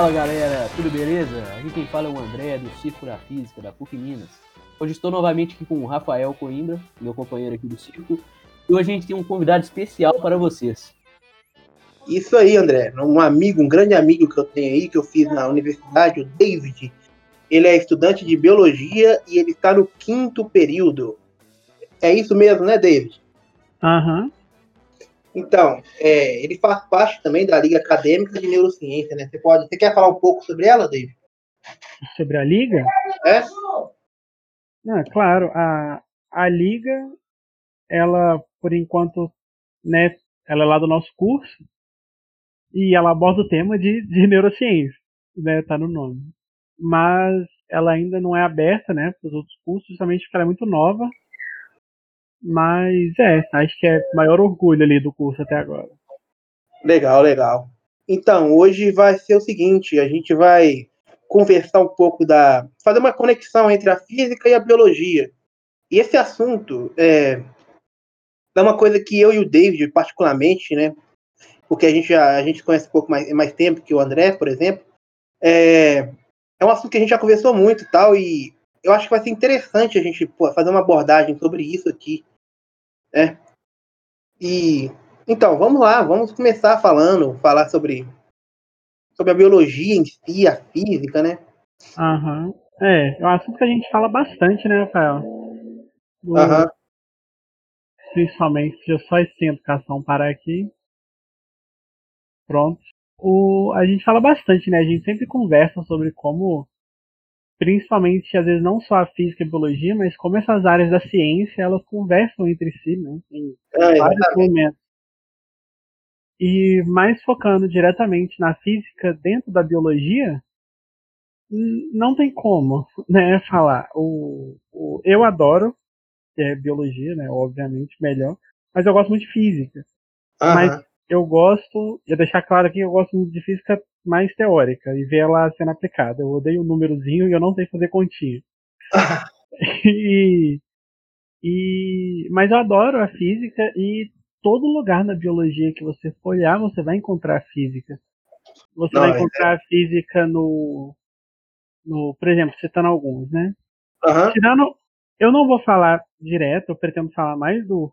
Fala galera, tudo beleza? Aqui quem fala é o André do Circo da Física da PUC Minas. Hoje estou novamente aqui com o Rafael Coimbra, meu companheiro aqui do circo, e hoje a gente tem um convidado especial para vocês. Isso aí, André. Um amigo, um grande amigo que eu tenho aí, que eu fiz na universidade, o David. Ele é estudante de biologia e ele está no quinto período. É isso mesmo, né, David? Aham. Uhum. Então, é, ele faz parte também da Liga Acadêmica de Neurociência, né? Você pode, você quer falar um pouco sobre ela, David? Sobre a Liga? É? Ah, claro, a, a Liga, ela, por enquanto, né, ela é lá do nosso curso, e ela aborda o tema de, de neurociência, né, tá no nome. Mas ela ainda não é aberta, né, para os outros cursos, justamente porque ela é muito nova, mas é, acho que é maior orgulho ali do curso até agora. Legal, legal. Então, hoje vai ser o seguinte, a gente vai conversar um pouco da. fazer uma conexão entre a física e a biologia. E esse assunto é, é uma coisa que eu e o David, particularmente, né? Porque a gente, a, a gente conhece um pouco mais, mais tempo que o André, por exemplo. É, é um assunto que a gente já conversou muito e tal, e eu acho que vai ser interessante a gente pô, fazer uma abordagem sobre isso aqui. Né? E então, vamos lá, vamos começar falando, falar sobre, sobre a biologia em si, a física, né? Aham. Uhum. É, é um assunto que a gente fala bastante, né, Rafael? Aham. Uhum. Principalmente, deixa eu só esse educação parar aqui. Pronto. O, a gente fala bastante, né? A gente sempre conversa sobre como principalmente às vezes não só a física e a biologia, mas como essas áreas da ciência elas conversam entre si, né, em é, vários momentos. E mais focando diretamente na física dentro da biologia, não tem como, né, falar. O, o eu adoro é biologia, né, obviamente melhor, mas eu gosto muito de física. Uhum. Mas eu gosto, ia deixar claro aqui, eu gosto muito de física mais teórica e ver ela sendo aplicada. Eu odeio o um númerozinho e eu não sei fazer continha. e, e, mas eu adoro a física e todo lugar na biologia que você for olhar, você vai encontrar física. Você não, vai é encontrar é... física no, no, por exemplo, citando alguns, né? Uhum. Tirando, eu não vou falar direto, eu pretendo falar mais do,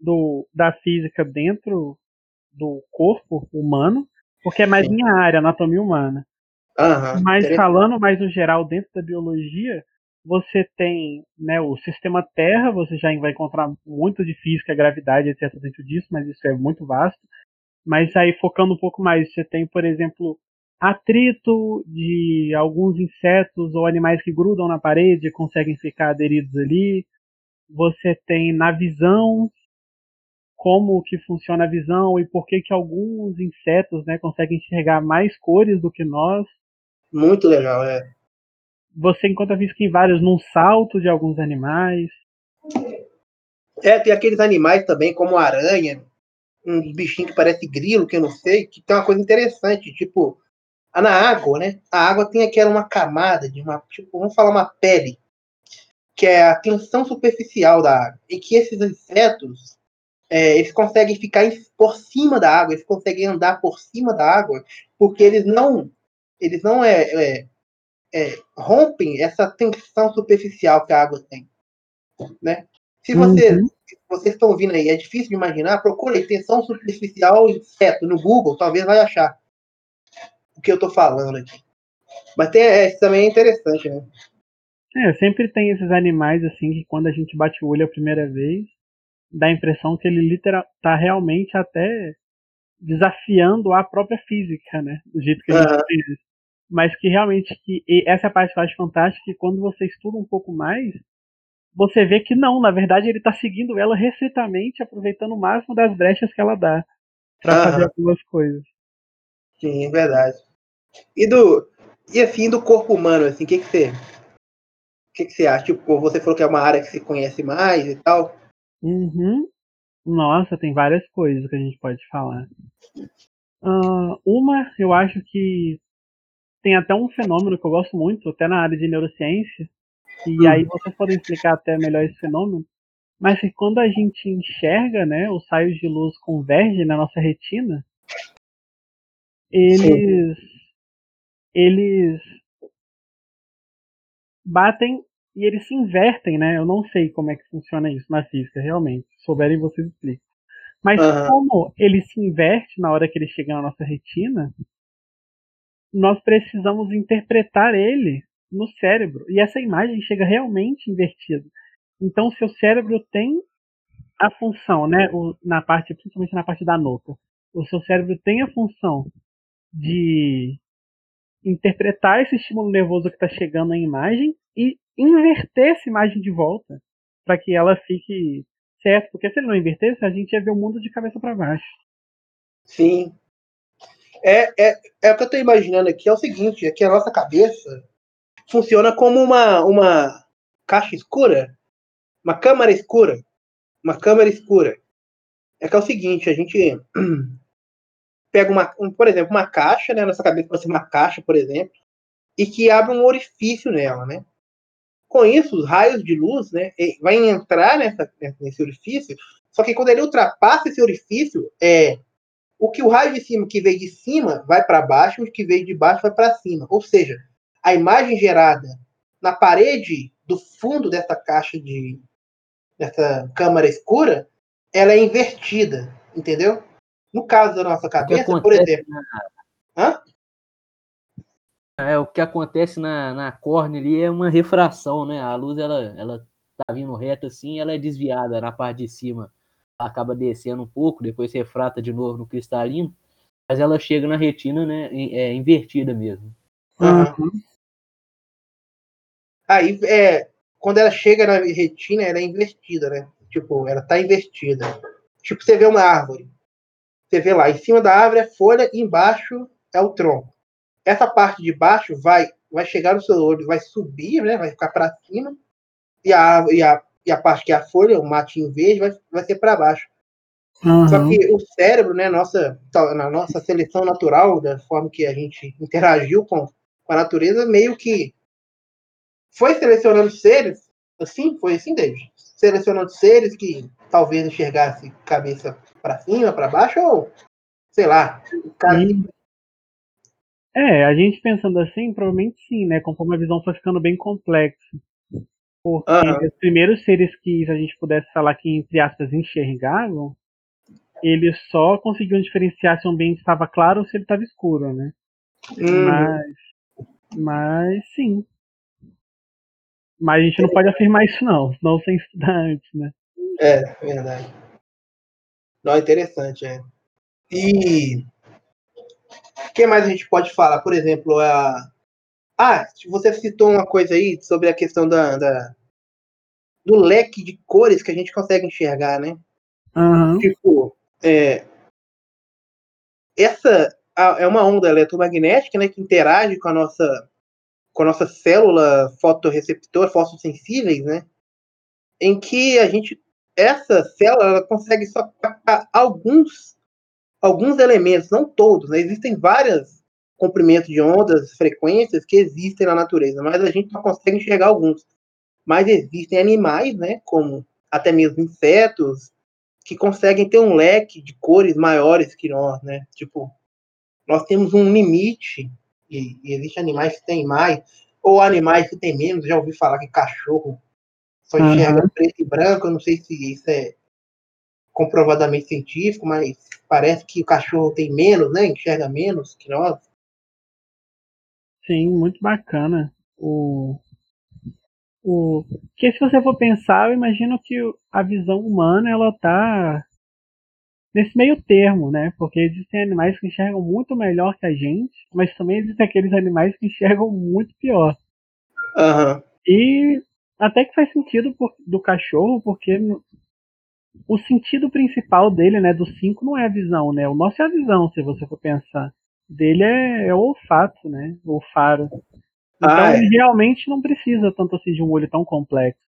do da física dentro do corpo humano, porque é mais Sim. minha área, anatomia humana. Uhum, Mas falando mais no geral dentro da biologia, você tem né, o sistema Terra, você já vai encontrar muito de física, gravidade, etc. dentro disso, mas isso é muito vasto. Mas aí focando um pouco mais, você tem, por exemplo, atrito de alguns insetos ou animais que grudam na parede e conseguem ficar aderidos ali. Você tem na visão, como que funciona a visão e por que que alguns insetos, né, conseguem enxergar mais cores do que nós. Muito legal, é. Você encontra física em vários, num salto de alguns animais. É, tem aqueles animais também, como aranha, um bichinho que parece grilo, que eu não sei, que tem uma coisa interessante, tipo, na água, né? A água tem aquela uma camada de uma, tipo, vamos falar uma pele, que é a tensão superficial da água. E que esses insetos, é, eles conseguem ficar por cima da água, eles conseguem andar por cima da água, porque eles não, eles não é, é, é rompem essa tensão superficial que a água tem, né? Se você, uhum. vocês estão ouvindo aí, é difícil de imaginar, procure tensão superficial inseto no Google, talvez vai achar o que eu estou falando aqui. Mas tem, é, isso também é interessante, né? É, sempre tem esses animais assim que quando a gente bate o olho a primeira vez, dá a impressão que ele literal tá realmente até desafiando a própria física, né? Do jeito que a gente uhum. fez. Mas que realmente que essa é a parte que eu acho fantástica que quando você estuda um pouco mais, você vê que não, na verdade ele está seguindo ela restritamente, aproveitando o máximo das brechas que ela dá para uhum. fazer algumas coisas. Sim, é verdade. E do e assim do corpo humano, assim, o que que você o que que você acha? Tipo, você falou que é uma área que você conhece mais e tal. Uhum. Nossa, tem várias coisas que a gente pode falar. Uma, eu acho que tem até um fenômeno que eu gosto muito, até na área de neurociência, e uhum. aí vocês podem explicar até melhor esse fenômeno, mas que quando a gente enxerga, né, os raios de luz convergem na nossa retina, eles, eles batem e eles se invertem, né? Eu não sei como é que funciona isso na física, realmente. Se souberem, vocês explicam. Mas uhum. como ele se inverte na hora que ele chega na nossa retina, nós precisamos interpretar ele no cérebro. E essa imagem chega realmente invertida. Então, seu cérebro tem a função, né, o, na parte, principalmente na parte da nuca, o seu cérebro tem a função de interpretar esse estímulo nervoso que está chegando na imagem e inverter essa imagem de volta para que ela fique certo, porque se ele não invertesse, a gente ia ver o mundo de cabeça para baixo. Sim. É, é, é o que eu estou imaginando aqui, é o seguinte, é que a nossa cabeça funciona como uma, uma caixa escura, uma câmara escura, uma câmara escura. É que é o seguinte, a gente pega uma, um, por exemplo, uma caixa, né, nossa cabeça pode ser uma caixa, por exemplo, e que abre um orifício nela, né? Com isso, os raios de luz, né, vai entrar nessa, nesse orifício, só que quando ele ultrapassa esse orifício, é o que o raio de cima que veio de cima vai para baixo, o que veio de baixo vai para cima. Ou seja, a imagem gerada na parede do fundo dessa caixa de dessa câmara escura, ela é invertida, entendeu? No caso da nossa cabeça, por exemplo. Na... É, o que acontece na, na córnea ali é uma refração, né? A luz, ela, ela tá vindo reta assim, ela é desviada na parte de cima. Ela acaba descendo um pouco, depois refrata de novo no cristalino, mas ela chega na retina, né? É invertida mesmo. Uhum. Aí, é, quando ela chega na retina, ela é invertida, né? Tipo, ela tá invertida. Tipo, você vê uma árvore. Você vê lá, em cima da árvore é folha embaixo é o tronco essa parte de baixo vai, vai chegar no seu olho, vai subir, né? Vai ficar para cima. E a, e, a, e a parte que é a folha, o matinho verde, vai, vai ser para baixo. Uhum. Só que o cérebro, né, nossa, na nossa seleção natural, da forma que a gente interagiu com, com a natureza, meio que foi selecionando seres, assim, foi assim, David? Selecionando seres que talvez enxergasse cabeça para cima, para baixo, ou sei lá, o cara é, a gente pensando assim, provavelmente sim, né? Conforme a visão foi ficando bem complexa. Porque uhum. os primeiros seres que a gente pudesse falar que, entre aspas, enxergavam, eles só conseguiam diferenciar se o ambiente estava claro ou se ele estava escuro, né? Uhum. Mas, mas sim. Mas a gente não pode afirmar isso não, senão sem estudar antes, né? É, verdade. Não, interessante, é. E que mais a gente pode falar? Por exemplo, a. Ah, você citou uma coisa aí sobre a questão da, da do leque de cores que a gente consegue enxergar, né? Uhum. Tipo, é, essa é uma onda eletromagnética, né, que interage com a nossa com a nossa célula fotorreceptora, fotossensíveis, né? Em que a gente essa célula ela consegue só captar alguns alguns elementos, não todos, né? Existem vários comprimentos de ondas, frequências que existem na natureza, mas a gente não consegue enxergar alguns. Mas existem animais, né, como até mesmo insetos, que conseguem ter um leque de cores maiores que nós, né? Tipo, nós temos um limite, e, e existem animais que têm mais, ou animais que têm menos. Já ouvi falar que cachorro só enxerga uhum. preto e branco, eu não sei se isso é comprovadamente científico, mas parece que o cachorro tem menos, né? Enxerga menos que nós. Sim, muito bacana. O, o que se você for pensar, eu imagino que a visão humana ela tá nesse meio termo, né? Porque existem animais que enxergam muito melhor que a gente, mas também existem aqueles animais que enxergam muito pior. Uhum. E até que faz sentido por, do cachorro, porque o sentido principal dele, né, do 5 não é a visão, né? O nosso é a visão, se você for pensar. Dele é, é o olfato, né? O faro. Então ah, é. ele realmente não precisa tanto assim de um olho tão complexo.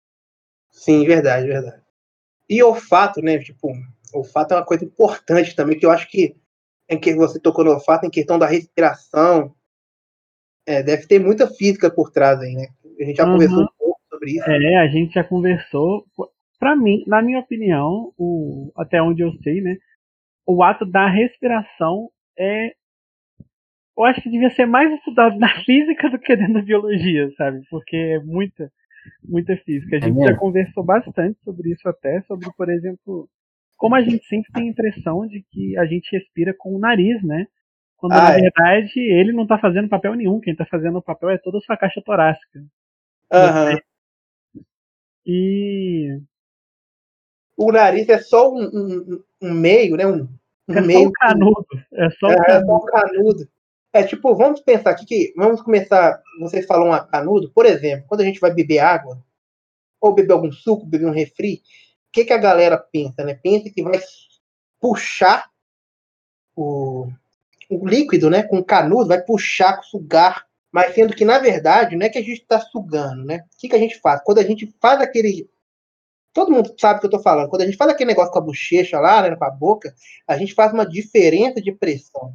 Sim, verdade, verdade. E olfato, né? Tipo, olfato é uma coisa importante também, que eu acho que em que você tocou no olfato, em questão da respiração, é, deve ter muita física por trás aí, né? A gente já uhum. conversou um pouco sobre isso. É, a gente já conversou para mim, na minha opinião, o, até onde eu sei, né, o ato da respiração é eu acho que devia ser mais estudado na física do que dentro da biologia, sabe? Porque é muita, muita física. A É gente já mesmo? conversou bastante sobre isso até, sobre, por exemplo, como a gente sempre tem a impressão de que a gente respira com o nariz, né? Quando Ah, na é. verdade ele não tá fazendo papel nenhum, quem tá fazendo o papel é toda a sua caixa torácica. Aham. E O nariz é só um, um- um meio, né? Um, um é só meio. o canudo. É só o É, é canudo. só um canudo. É tipo, vamos pensar aqui que. Vamos começar. Vocês falam um canudo, por exemplo, quando a gente vai beber água, ou beber algum suco, beber um refri, o que, que a galera pensa, né? Pensa que vai puxar o, o líquido, né? Com o canudo, vai puxar, sugar. Mas sendo que, na verdade, não é que a gente está sugando, né? O que, que a gente faz? Quando a gente faz aquele. Todo mundo sabe o que eu tô falando. Quando a gente faz aquele negócio com a bochecha lá, né, com a boca, a gente faz uma diferença de pressão.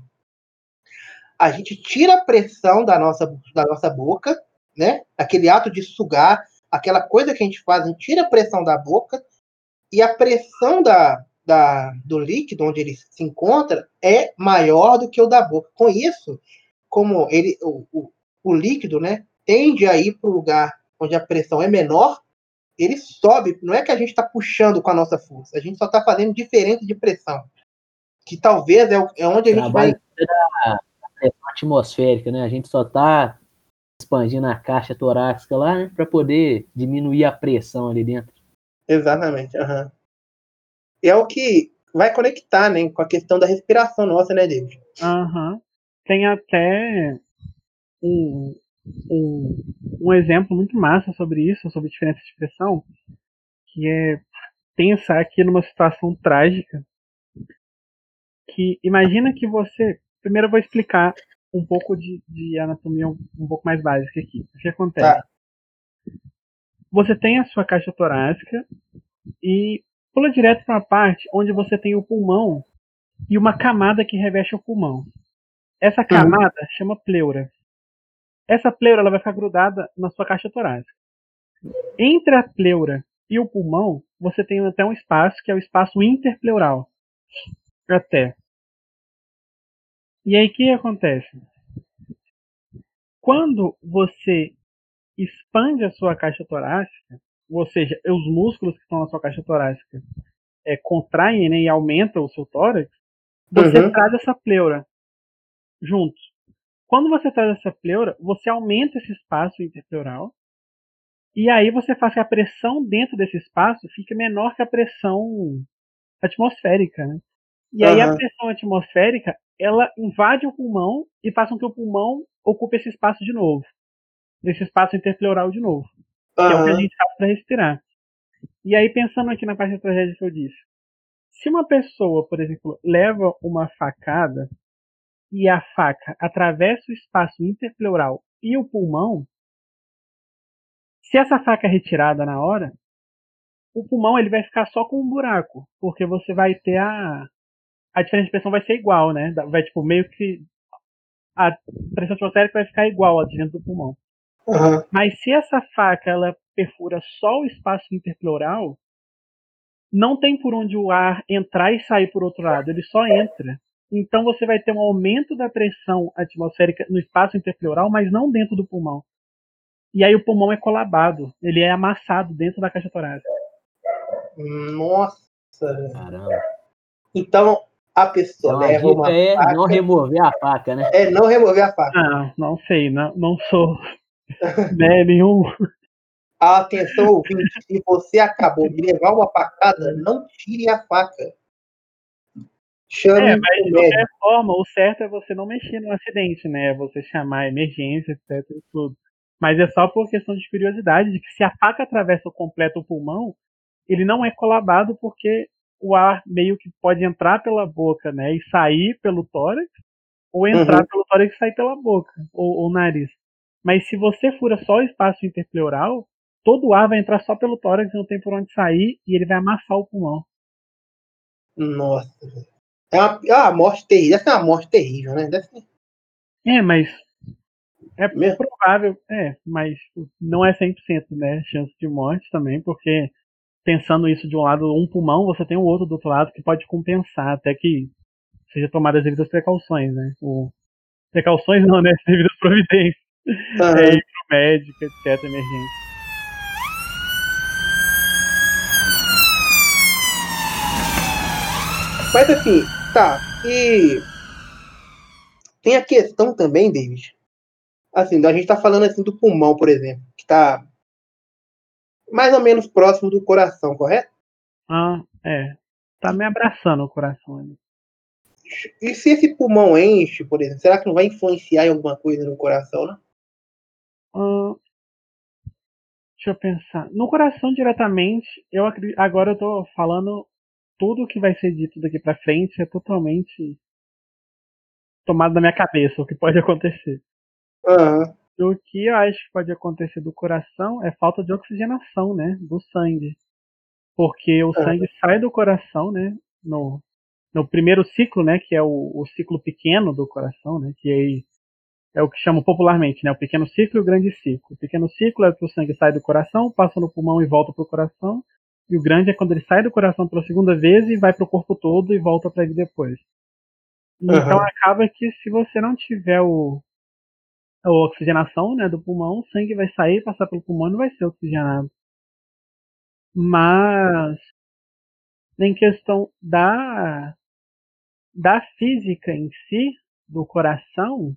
A gente tira a pressão da nossa, da nossa boca, né? Aquele ato de sugar, aquela coisa que a gente faz, a gente tira a pressão da boca e a pressão da, da, do líquido onde ele se encontra é maior do que o da boca. Com isso, como ele, o, o, o líquido, né, tende a ir para o lugar onde a pressão é menor, ele sobe. Não é que a gente está puxando com a nossa força, a gente só está fazendo diferença de pressão. Que talvez é, o- é onde a gente vai. Trabalho da da pressão atmosférica, né? A gente só tá expandindo a caixa torácica lá, né? Pra poder diminuir a pressão ali dentro. Exatamente. aham. É o que vai conectar, né, com a questão da respiração nossa, né, David? Aham. Tem até um, um, um exemplo muito massa sobre isso, sobre diferença de pressão, que é pensar aqui numa situação trágica. Que imagina que você. Primeiro eu vou explicar um pouco de, de anatomia um, um pouco mais básica aqui. O que acontece? Tá. Você tem a sua caixa torácica e pula direto para a parte onde você tem o pulmão e uma camada que reveste o pulmão. Essa camada chama pleura. Essa pleura ela vai ficar grudada na sua caixa torácica. Entre a pleura e o pulmão, você tem até um espaço que é o espaço interpleural. Até. E aí o que acontece? Quando você expande a sua caixa torácica, ou seja, os músculos que estão na sua caixa torácica é, contraem né, e aumentam o seu tórax, você Uhum. traz essa pleura junto. Quando você traz essa pleura, você aumenta esse espaço interpleural e aí você faz que a pressão dentro desse espaço fique menor que a pressão atmosférica, né? E aí a pressão atmosférica, ela invade o pulmão e faz com que o pulmão ocupe esse espaço de novo. Esse espaço interpleural de novo que é o que a gente faz para respirar. E aí, pensando aqui na parte da tragédia que eu disse, se uma pessoa, por exemplo, leva uma facada e a faca atravessa o espaço interpleural e o pulmão, se essa faca é retirada na hora, o pulmão ele vai ficar só com um buraco, porque você vai ter a a diferença de pressão vai ser igual, né? Vai tipo meio que a pressão atmosférica vai ficar igual a dentro do pulmão. Aham. Mas se essa faca ela perfura só o espaço interpleural, não tem por onde o ar entrar e sair por outro lado, ele só entra. Então você vai ter um aumento da pressão atmosférica no espaço interpleural, mas não dentro do pulmão. E aí o pulmão é colabado, ele é amassado dentro da caixa torácica. Nossa. Caramba. Então, a Então pessoa a leva uma é faca. não remover a faca, né? É não remover a faca. Ah, não sei, não, não sou né, nenhum. Atenção, ouvinte, se você acabou de levar uma facada, não tire a faca. Chame É, mas de qualquer forma, o certo é você não mexer no acidente, né? Você chamar emergência, etc. e tudo. Mas é só por questão de curiosidade, de que se a faca atravessa o completo o pulmão, ele não é colabado porque o ar meio que pode entrar pela boca, né? E sair pelo tórax, ou entrar Uhum. pelo tórax e sair pela boca, ou, ou nariz. Mas se você fura só o espaço interpleural, todo o ar vai entrar só pelo tórax, não tem por onde sair, e ele vai amassar o pulmão. Nossa. velho. É uma, é uma morte terrível. Deve ser uma morte terrível, né? É, mas é Mesmo? provável, é, mas não é 100%, né, chance de morte também, porque pensando isso de um lado, um pulmão, você tem o outro do outro lado que pode compensar, até que seja tomada as devidas precauções, né? O Precauções não, né? Devidas providências. Aham. É, ir pro médico, etc, emergência. Mas assim, tá. E tem a questão também, David. Assim, a gente tá falando assim do pulmão, por exemplo, que tá mais ou menos próximo do coração, correto? Ah, é. Tá me abraçando o coração ali. E se esse pulmão enche, por exemplo, será que não vai influenciar em alguma coisa no coração, né? Deixa eu pensar. No coração diretamente, eu acredito. Agora eu tô falando tudo que vai ser dito daqui pra frente é totalmente tomado da minha cabeça, o que pode acontecer. Aham. O que eu acho que pode acontecer do coração é falta de oxigenação, né? Do sangue. Porque o Ah. sangue sai do coração, né? No, no primeiro ciclo, né? Que é o, o ciclo pequeno do coração, né? Que aí é o que chamam popularmente, né? O pequeno ciclo e o grande ciclo. O pequeno ciclo é que o sangue sai do coração, passa no pulmão e volta pro coração. E o grande é quando ele sai do coração pela segunda vez e vai pro corpo todo e volta para ele depois. Então Aham. acaba que se você não tiver o, a oxigenação né, do pulmão, o sangue vai sair, passar pelo pulmão e não vai ser oxigenado. Mas em questão da da física em si do coração,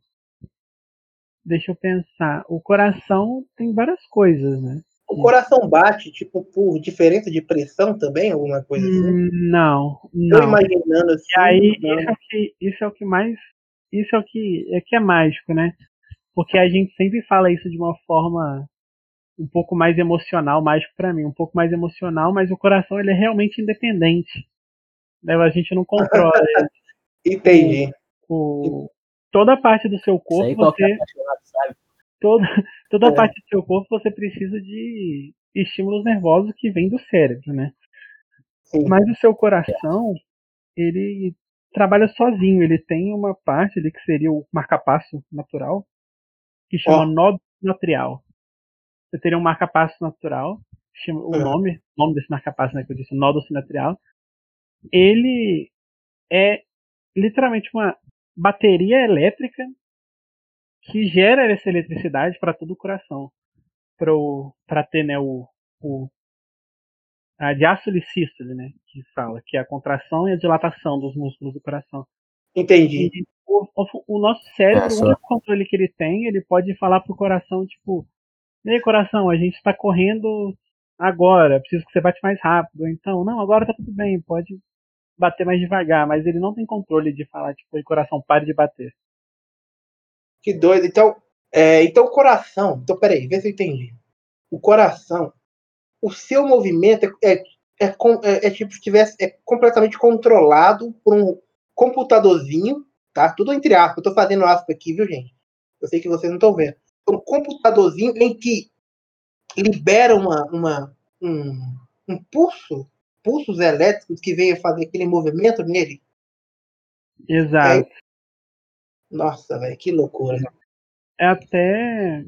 deixa eu pensar, o coração tem várias coisas, né? O coração bate, tipo, por diferença de pressão também, alguma coisa assim? Hum, Não, Eu não. imaginando assim. E aí, não. isso é, o que, isso é o que mais. Isso é o que é, que é mágico, né? Porque a gente sempre fala isso de uma forma um pouco mais emocional, mágico pra mim, um pouco mais emocional, mas o coração ele é realmente independente. Né? A gente não controla. Entendi. O, toda parte do seu Isso corpo aí você sabe. Toda, toda É. parte do seu corpo você precisa de estímulos nervosos que vêm do cérebro, né? Sim. Mas o seu coração, ele trabalha sozinho, ele tem uma parte ali que seria o marcapasso natural, que chama Ó. nódulo sinotrial. Você teria um marcapasso natural, chama, o É. nome, nome desse marcapasso né, que eu disse, nódulo sinotrial. Ele é literalmente uma bateria elétrica que gera essa eletricidade para todo o coração. Para ter né, o, o, a diástole e sístole, né, que fala, que é a contração e a dilatação dos músculos do coração. Entendi. E o, o- o nosso cérebro, É, o único controle que ele tem, ele pode falar pro coração, tipo, e aí, coração, a gente está correndo agora, preciso que você bate mais rápido. Então, não, agora tá tudo bem, pode bater mais devagar, mas ele não tem controle de falar, tipo, "Ei, coração, pare de bater. Que doido. Então, é, então o coração. Então, peraí, vê se eu entendi. O coração, o seu movimento é, é, é, é- é tipo se tivesse é completamente controlado por um computadorzinho, tá? Tudo entre aspas. Eu tô fazendo aspas aqui, viu, gente? Eu sei que vocês não estão vendo. Um computadorzinho em que libera uma, uma, um, um pulso, pulsos elétricos que venha fazer aquele movimento nele. Exato. Nossa, velho, que loucura. É até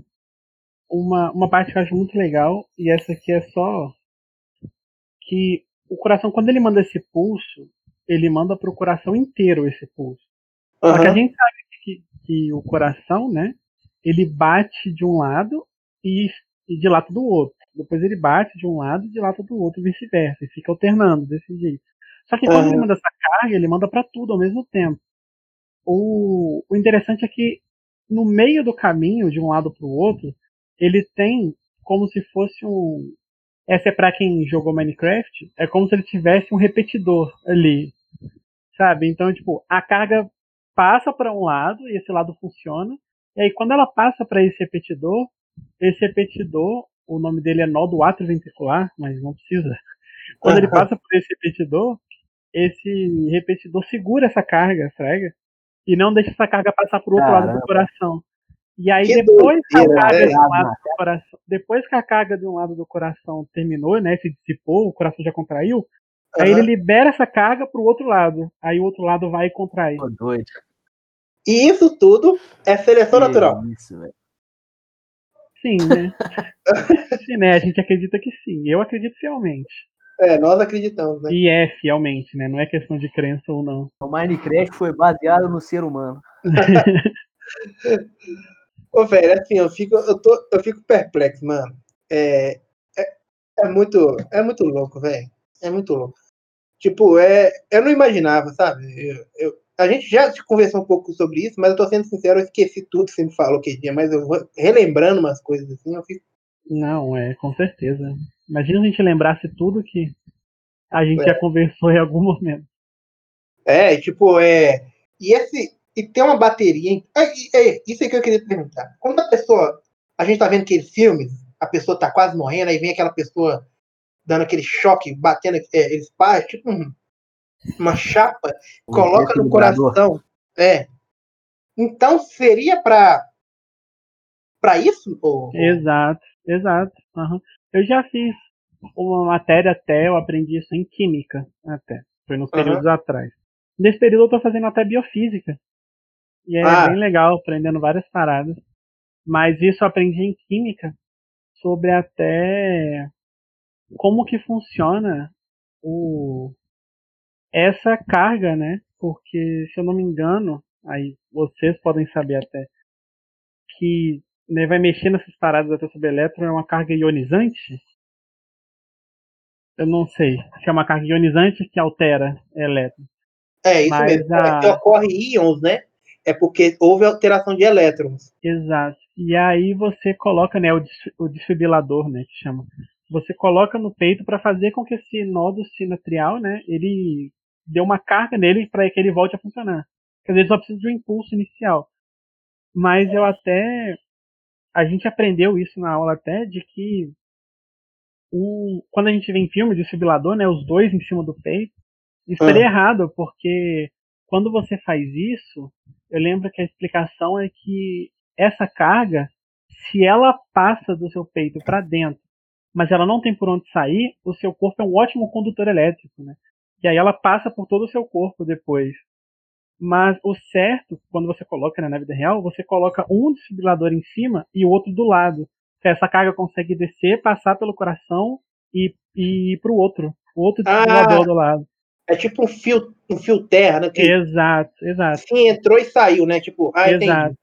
uma, uma parte que eu acho muito legal, e essa aqui é só que o coração, quando ele manda esse pulso, ele manda pro coração inteiro esse pulso. Só que a gente sabe que, que o coração, né, ele bate de um lado e, e dilata do outro. Depois ele bate de um lado e dilata do outro, e vice-versa. E fica alternando desse jeito. Só que quando Aham. ele manda essa carga, ele manda para tudo ao mesmo tempo. O, o interessante é que no meio do caminho, de um lado para o outro, ele tem como se fosse um. Essa é para quem jogou Minecraft, é como se ele tivesse um repetidor ali. Sabe? Então, tipo, a carga passa para um lado e esse lado funciona. E aí, quando ela passa para esse repetidor, esse repetidor, o nome dele é nó do átrio ventricular, mas não precisa. Quando ele passa por esse repetidor, esse repetidor segura essa carga, frega, e não deixa essa carga passar pro outro lado do Caramba. coração. E aí, Que depois que a doideira, carga velho. de um lado do coração, depois que a carga de um lado do coração terminou, né, se dissipou, o coração já contraiu, aí ele libera essa carga pro outro lado. Aí o outro lado vai contrair. Tô doido. E isso tudo é seleção Que natural. Isso, velho. Sim, né? sim, né? A gente acredita que sim. Eu acredito fielmente. É, nós acreditamos, né? E é fielmente, né? Não é questão de crença ou não. O Minecraft foi baseado no ser humano. Ô, velho, assim, eu fico, eu, tô, eu fico perplexo, mano. É, é, é muito, é muito louco, velho. É muito louco. Tipo, é, eu não imaginava, sabe? Eu, eu, a gente já conversou um pouco sobre isso, mas eu tô sendo sincero, eu esqueci tudo que você me falou que dia, mas eu vou relembrando umas coisas assim, eu fico. Não, é, com certeza. Imagina se a gente lembrasse tudo que a gente é. já conversou em algum momento. É, tipo, é. E esse. E tem uma bateria. É, é, isso é que eu queria perguntar. Quando a pessoa. A gente tá vendo aqueles filmes, a pessoa tá quase morrendo, aí vem aquela pessoa dando aquele choque, batendo é, espaço, tipo um, uma chapa, um coloca no coração. É. Então seria para para isso? Ou... Exato, exato. Uhum. Eu já fiz uma matéria até, eu aprendi isso em química até. Foi nos períodos uhum. atrás. Nesse período eu tô fazendo até biofísica. E é ah. bem legal, aprendendo várias paradas. Mas isso eu aprendi em química sobre até como que funciona o essa carga, né? Porque se eu não me engano, aí vocês podem saber até que né, vai mexer nessas paradas até sobre elétron é uma carga ionizante. Eu não sei se é uma carga ionizante que altera elétron. É, isso Mas mesmo. A... É que ocorre íons, né? É porque houve alteração de elétrons. Exato. E aí você coloca, né, o, o desfibrilador, né, que chama. Você coloca no peito para fazer com que esse nodo sinatrial, né, ele dê uma carga nele para que ele volte a funcionar. Quer dizer, ele só precisa de um impulso inicial. Mas eu até a gente aprendeu isso na aula até de que o, quando a gente vê em filme de desfibrilador, né, os dois em cima do peito, isso seria ah. errado, porque quando você faz isso, eu lembro que a explicação é que essa carga, se ela passa do seu peito para dentro, mas ela não tem por onde sair, o seu corpo é um ótimo condutor elétrico, né? E aí ela passa por todo o seu corpo depois. Mas o certo, quando você coloca né, na vida real, você coloca um desfibrilador em cima e o outro do lado. Essa carga consegue descer, passar pelo coração e, e ir para o outro. O outro desfibrilador ah, do lado. É tipo um fio, um fio terra, né? Que exato, exato. Sim, entrou e saiu, né? Tipo, ah, exato.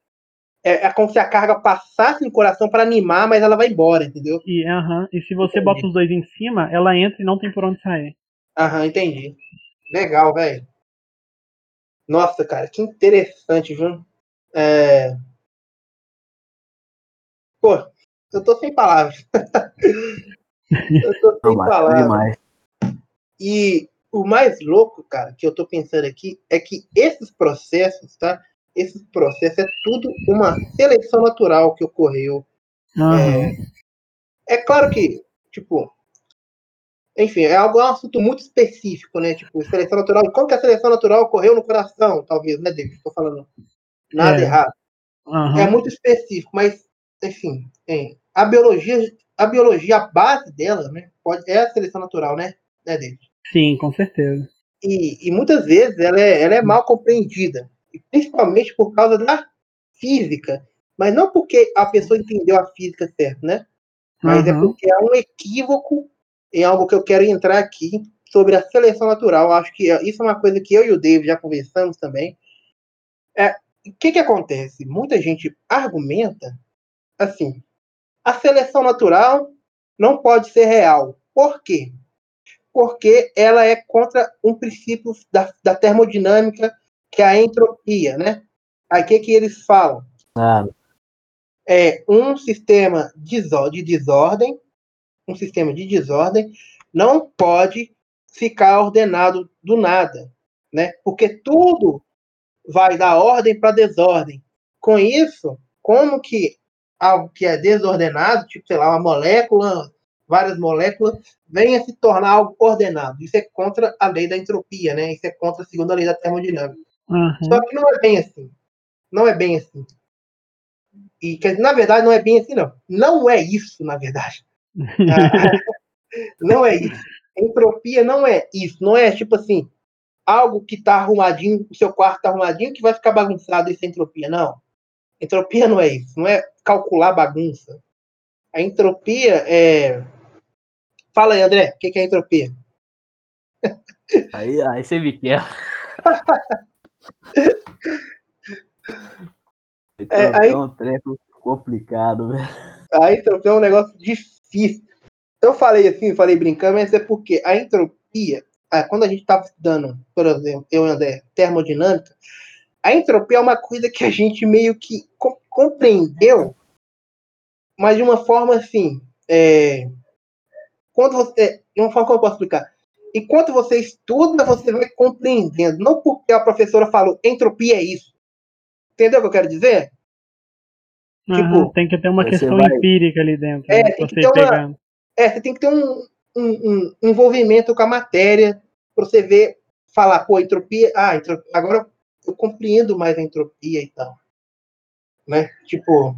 É, é, como se a carga passasse no coração para animar, mas ela vai embora, entendeu? E, uh -huh. e se você entendi. bota os dois em cima, ela entra e não tem por onde sair. Aham, entendi. Legal, velho. Nossa, cara, que interessante, viu? É... Pô, eu tô sem palavras. eu tô sem Não, palavras. E o mais louco, cara, que eu tô pensando aqui é que esses processos, tá? Esses processos é tudo uma seleção natural que ocorreu. Uhum. É, é claro que, tipo, enfim, é algo é um assunto muito específico, né? Tipo, seleção natural. Como que a seleção natural ocorreu no coração, talvez, né, David? Estou falando nada é. errado. Uhum. É muito específico, mas, enfim, a biologia, a biologia, a base dela, né, pode, é a seleção natural, né, né David? Sim, com certeza. E, e muitas vezes ela é, ela é mal compreendida, principalmente por causa da física, mas não porque a pessoa entendeu a física certo, né? Mas uhum. é porque há um equívoco em algo que eu quero entrar aqui sobre a seleção natural. Acho que isso é uma coisa que eu e o David já conversamos também. É, o que, que acontece? Muita gente argumenta assim: a seleção natural não pode ser real. Por quê? Porque ela é contra um princípio da, da termodinâmica, que é a entropia, né? Aí o que, que eles falam? Ah. É um sistema de desordem um sistema de desordem não pode ficar ordenado do nada, né? Porque tudo vai da ordem para desordem. Com isso, como que algo que é desordenado, tipo, sei lá, uma molécula, várias moléculas, venha se tornar algo ordenado. Isso é contra a lei da entropia, né? Isso é contra a segunda lei da termodinâmica. Uhum. Só que não é bem assim. Não é bem assim. E que, na verdade, não é bem assim, não. Não é isso, na verdade. não é isso. Entropia não é isso. Não é tipo assim, algo que está arrumadinho, o seu quarto está arrumadinho, que vai ficar bagunçado. Isso é entropia. Não. Entropia não é isso. Não é calcular bagunça. A entropia é. Fala aí, André, o que, que é entropia? Aí, aí você me quer. É, aí- É um treco complicado, velho. A entropia é um negócio difícil. Eu falei assim, falei brincando, mas é porque a entropia, ah, quando a gente estava estudando, por exemplo, eu e André, termodinâmica, a entropia é uma coisa que a gente meio que co- compreendeu, mas de uma forma assim, é, quando você, de uma forma que eu posso explicar, enquanto você estuda, você vai compreendendo, não porque a professora falou entropia é isso. Entendeu o que eu quero dizer? Tipo, tem que ter uma questão vai- empírica ali dentro. É, né, tem que você ter uma-. É, você tem que ter um, um- um envolvimento com a matéria para você ver, falar, pô, entropia, ah, entro- agora eu compreendo mais a entropia e tal. Né? Tipo,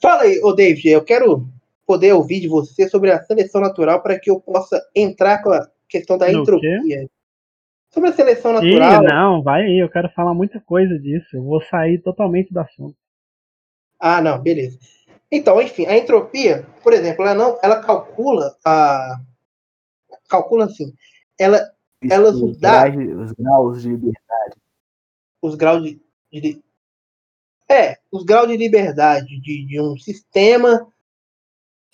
fala aí, ô David, eu quero poder ouvir de você sobre a seleção natural para que eu possa entrar com a questão da No entropia. Sobre a seleção Ih, natural. não, vai aí, eu quero falar muita coisa disso. Eu vou sair totalmente do assunto. Ah, não, beleza. Então, enfim, a entropia, por exemplo, ela não, ela calcula a calcula assim, ela Elas os, dá- graus, os graus de liberdade. os graus de, de- é, os graus de liberdade de, de um sistema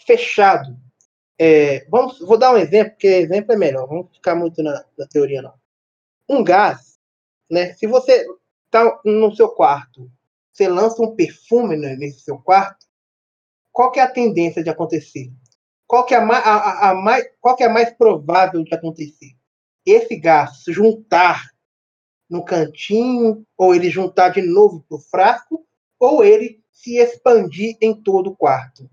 fechado. É, vamos, vou dar um exemplo, porque exemplo é melhor. Vamos ficar muito na, na teoria não. Um gás, né? Se você está no seu quarto, você lança um perfume nesse seu quarto, qual que é a tendência de acontecer? Qual que é a, ma- a- a- mais, qual que é mais provável de acontecer? Esse gás juntar no cantinho, ou ele juntar de novo para o frasco, ou ele se expandir em todo o quarto.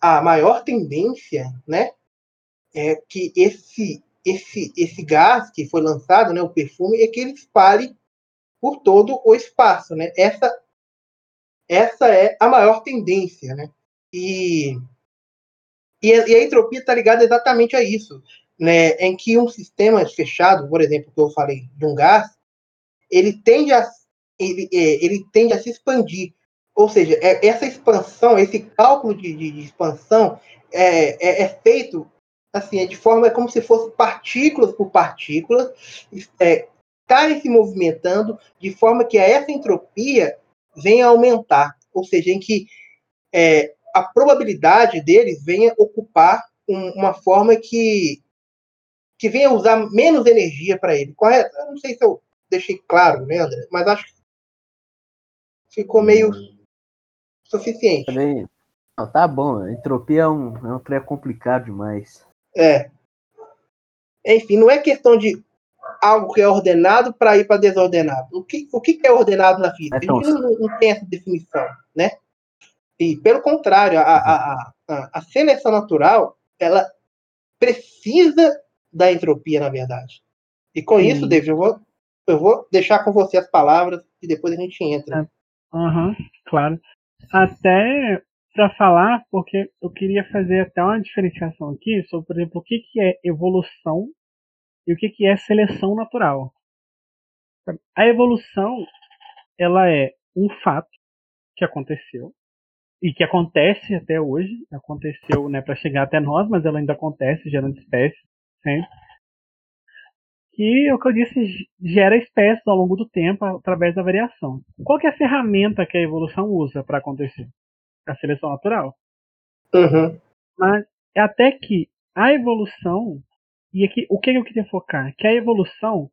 A maior tendência, né, é que esse esse esse gás que foi lançado, né, o perfume, é que ele espalhe por todo o espaço, né? Essa essa é a maior tendência, né? E e a, e a entropia está ligada exatamente a isso, né? Em que um sistema fechado, por exemplo, que eu falei de um gás, ele tende a ele, é, ele tende a se expandir. Ou seja, é- essa expansão, esse cálculo de, de- de expansão é, é- é feito assim, é de forma é como se fosse partículas por partículas é, estarem se movimentando de forma que essa entropia venha a aumentar. Ou seja, em que é, a probabilidade deles venha ocupar um- uma forma que que venha usar menos energia para ele, correto? Eu não sei se eu deixei claro, né, André? Mas acho que ficou meio suficiente. Também. Não, tá bom, entropia é um, é um treco complicado demais. É. Enfim, não é questão de algo que é ordenado para ir para desordenado. O que, o que é ordenado na física? A É tão gente não, não tem essa definição, né? E, pelo contrário, a, a, a, a- a seleção natural, ela precisa da entropia, na verdade. E com Sim. isso, David, eu vou, eu vou deixar com você as palavras e depois a gente entra. Aham, claro. Até para falar, porque eu queria fazer até uma diferenciação aqui sobre, por exemplo, o que, que é evolução e o que, que é seleção natural. A evolução, ela é um fato que aconteceu e que acontece até hoje, aconteceu né, para chegar até nós, mas ela ainda acontece gerando espécies sempre. Que, o que eu disse, gera espécies ao longo do tempo através da variação. Qual que é a ferramenta que a evolução usa para acontecer? A seleção natural. Uhum. Mas é até que a evolução, e aqui o que eu queria focar? Que a evolução,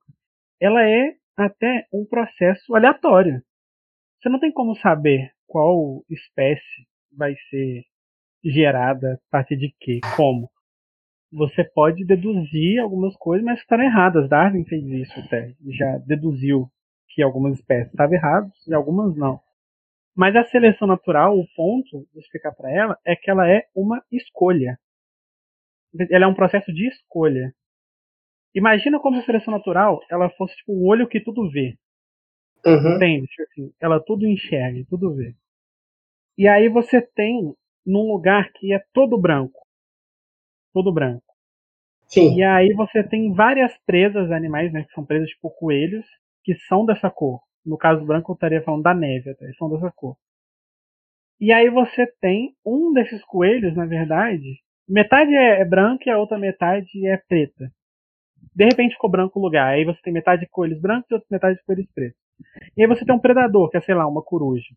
ela é até um processo aleatório. Você não tem como saber qual espécie vai ser gerada a partir de quê, como. Você pode deduzir algumas coisas, mas estão erradas. Darwin fez isso até. Já deduziu que algumas espécies estavam erradas e algumas não. Mas a seleção natural, o ponto de explicar para ela é que ela é uma escolha. Ela é um processo de escolha. Imagina como a seleção natural ela fosse tipo um olho que tudo vê. Uhum. Entende? Tipo assim, ela tudo enxerga, tudo vê. E aí você tem num lugar que é todo branco. Todo branco. Sim. E aí você tem várias presas animais, né? Que são presas tipo coelhos, que são dessa cor. No caso branco eu estaria falando da neve, até, são dessa cor. E aí você tem um desses coelhos, na verdade, metade é é branca e a outra metade é preta. De repente ficou branco o lugar. Aí você tem metade de coelhos brancos e outra metade de coelhos pretos. E aí você tem um predador, que é, sei lá, uma coruja.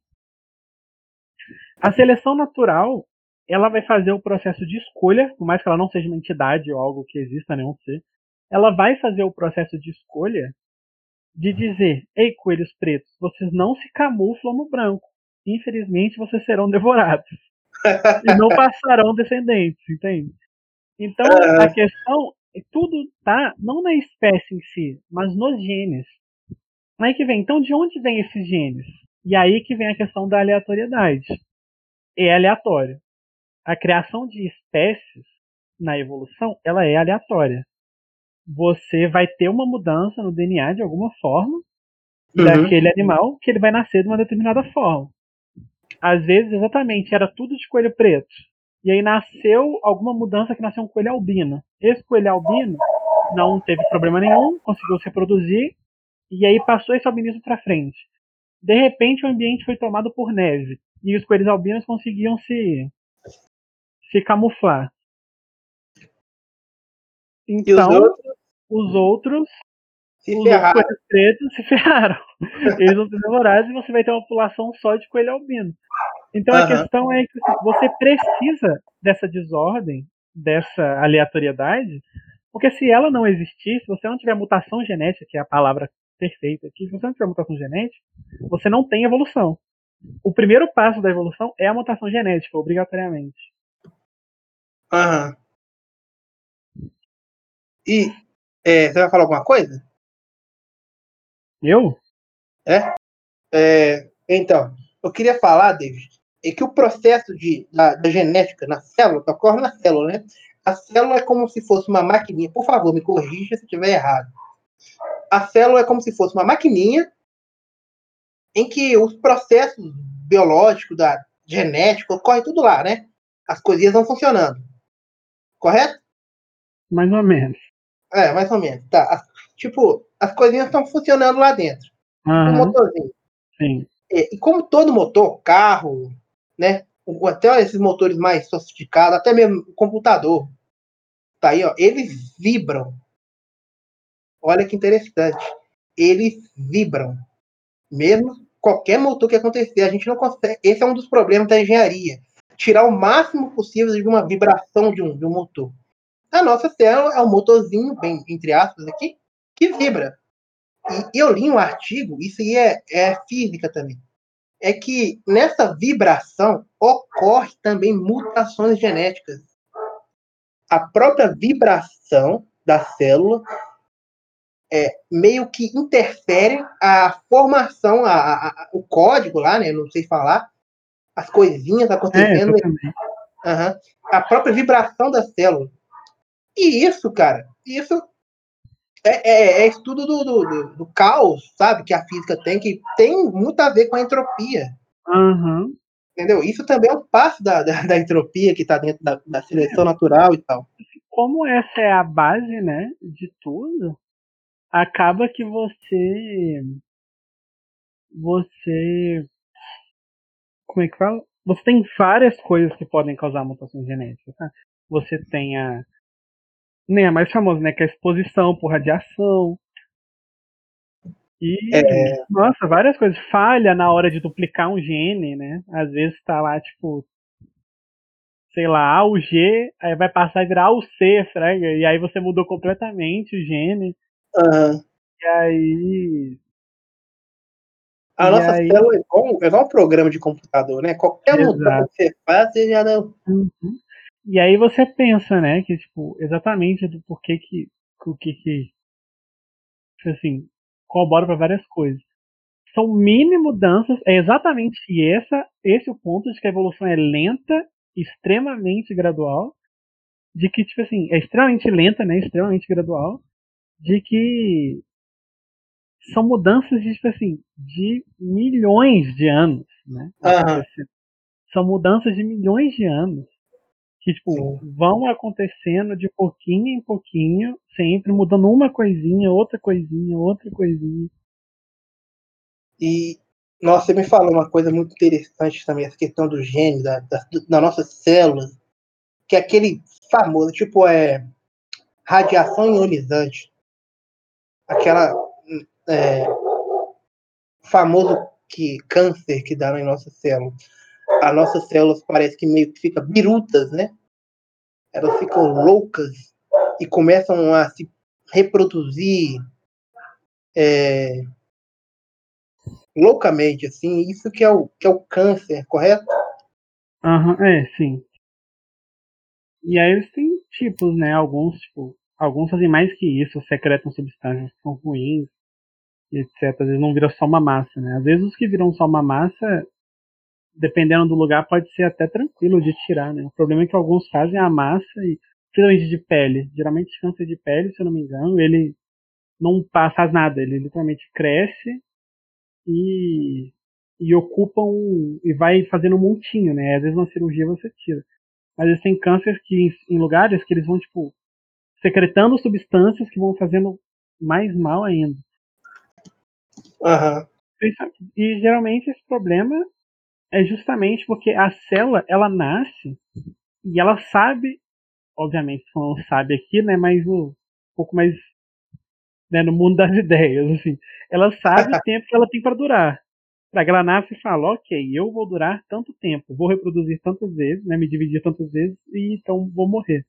A seleção natural, ela vai fazer o processo de escolha, por mais que ela não seja uma entidade ou algo que exista nenhum ser, ela vai fazer o processo de escolha de dizer: Ei, coelhos pretos, vocês não se camuflam no branco. Infelizmente, vocês serão devorados. E não passarão descendentes, entende? Então, a questão é tudo tá não na espécie em si, mas nos genes. Aí que vem, então de onde vem esses genes? E aí que vem a questão da aleatoriedade. É aleatório. A criação de espécies na evolução, ela é aleatória você vai ter uma mudança no DNA de alguma forma uhum. daquele animal que ele vai nascer de uma determinada forma. Às vezes, exatamente, era tudo de coelho preto. E aí nasceu alguma mudança que nasceu um coelho albino. Esse coelho albino não teve problema nenhum, conseguiu se reproduzir, e aí passou esse albinismo para frente. De repente, o ambiente foi tomado por neve, e os coelhos albinos conseguiam se, se camuflar. Então, os outros, se os ferraram. pretos se ferraram. Eles vão ser devorados e você vai ter uma população só de coelho albino. Então a Aham. questão é que assim, você precisa dessa desordem, dessa aleatoriedade, porque se ela não existir, se você não tiver mutação genética, que é a palavra perfeita aqui, se você não tiver mutação genética, você não tem evolução. O primeiro passo da evolução é a mutação genética, obrigatoriamente. Aham. E é, você vai falar alguma coisa? Eu? É, então, eu queria falar, David, é que o processo de, da, da genética na célula ocorre na célula, né? A célula é como se fosse uma maquininha. Por favor, me corrija se estiver errado. A célula é como se fosse uma maquininha em que os processos biológicos, da genética, ocorre tudo lá, né? As coisinhas vão funcionando. Correto? Mais ou menos. É, mais ou menos. Tá. As- tipo, as coisinhas estão funcionando lá dentro. Um Aham, motorzinho. sim. É, e como todo motor, carro, né? Até esses motores mais sofisticados, até mesmo o computador, tá aí, ó, eles vibram. Olha que interessante. Eles vibram. Mesmo qualquer motor que acontecer, a gente não consegue. Esse é um dos problemas da engenharia. Tirar o máximo possível de uma vibração de um, de um motor. A nossa célula é um motorzinho, bem, entre aspas, aqui, que vibra. E eu li um artigo, isso aí é, é física também é que nessa vibração ocorre também mutações genéticas. A própria vibração da célula é, meio que interfere a formação, a, a- a- o código lá, né? Não sei falar, as coisinhas É, acontecendo, exatamente. Aham. a própria vibração da célula. E isso, cara, isso é, é- é estudo do, do, do- caos, sabe? Que a física tem, que tem muito a ver com a entropia. Aham. Entendeu? Isso também é um passo da, da, da entropia que está dentro da, da seleção natural e tal. como essa é a base, né, de tudo, acaba que você você como é que fala? Você tem várias coisas que podem causar mutações genéticas, tá? Você tem a nem a mais famosa, né, que é a exposição por radiação. E nossa, várias coisas, falha na hora de duplicar um gene, né? Às vezes tá lá tipo sei lá, A o G, aí vai passar a virar A o C, fraga, e aí você mudou completamente o gene, Aham. e aí. A E nossa aí- célula é igual, é igual um programa de computador, né? Qualquer Exato. mudança que você faz, você já não. Uhum. E aí você pensa, né, que, tipo, exatamente do porquê que. O que que. Tipo assim, corrobora para várias coisas. São mini mudanças, é exatamente essa, esse é o ponto de que a evolução é lenta, extremamente gradual, de que, tipo assim, é extremamente lenta, né, extremamente gradual, de que são mudanças de, tipo assim, de milhões de anos, né? Aham. São mudanças de milhões de anos que, tipo, Sim. vão acontecendo de pouquinho em pouquinho, sempre mudando uma coisinha, outra coisinha, outra coisinha. E, nossa, você me falou uma coisa muito interessante também, essa questão do gene, da, da, da nossa células, que é aquele famoso, tipo, é radiação ionizante. aquela é, famoso que câncer que dá em nossas células. As nossas células parece que meio que ficam birutas, né? Elas ficam loucas e começam a se reproduzir é, loucamente, assim. Isso que é o, que é o câncer, correto? Aham, uhum, é, sim. E aí eles têm tipos, né? Alguns, tipo, alguns fazem mais que isso, secretam substâncias que são ruins, etc. Às vezes não vira só uma massa, né? Às vezes os que viram só uma massa, dependendo do lugar, pode ser até tranquilo de tirar, né? O problema é que alguns fazem a massa e principalmente de pele. Geralmente câncer de pele, se eu não me engano, ele não faz nada, ele literalmente cresce e, e ocupa um. e vai fazendo um montinho, né? Às vezes uma cirurgia você tira. Mas eles têm cânceres que em lugares que eles vão, tipo, secretando substâncias que vão fazendo mais mal ainda. Uhum. E geralmente esse problema é justamente porque a célula ela nasce e ela sabe, obviamente não sabe aqui, né, mas um pouco mais né, no mundo das ideias, assim, ela sabe o tempo que ela tem para durar. Para ela nasce e fala, ok, eu vou durar tanto tempo, vou reproduzir tantas vezes, né, me dividir tantas vezes e então vou morrer.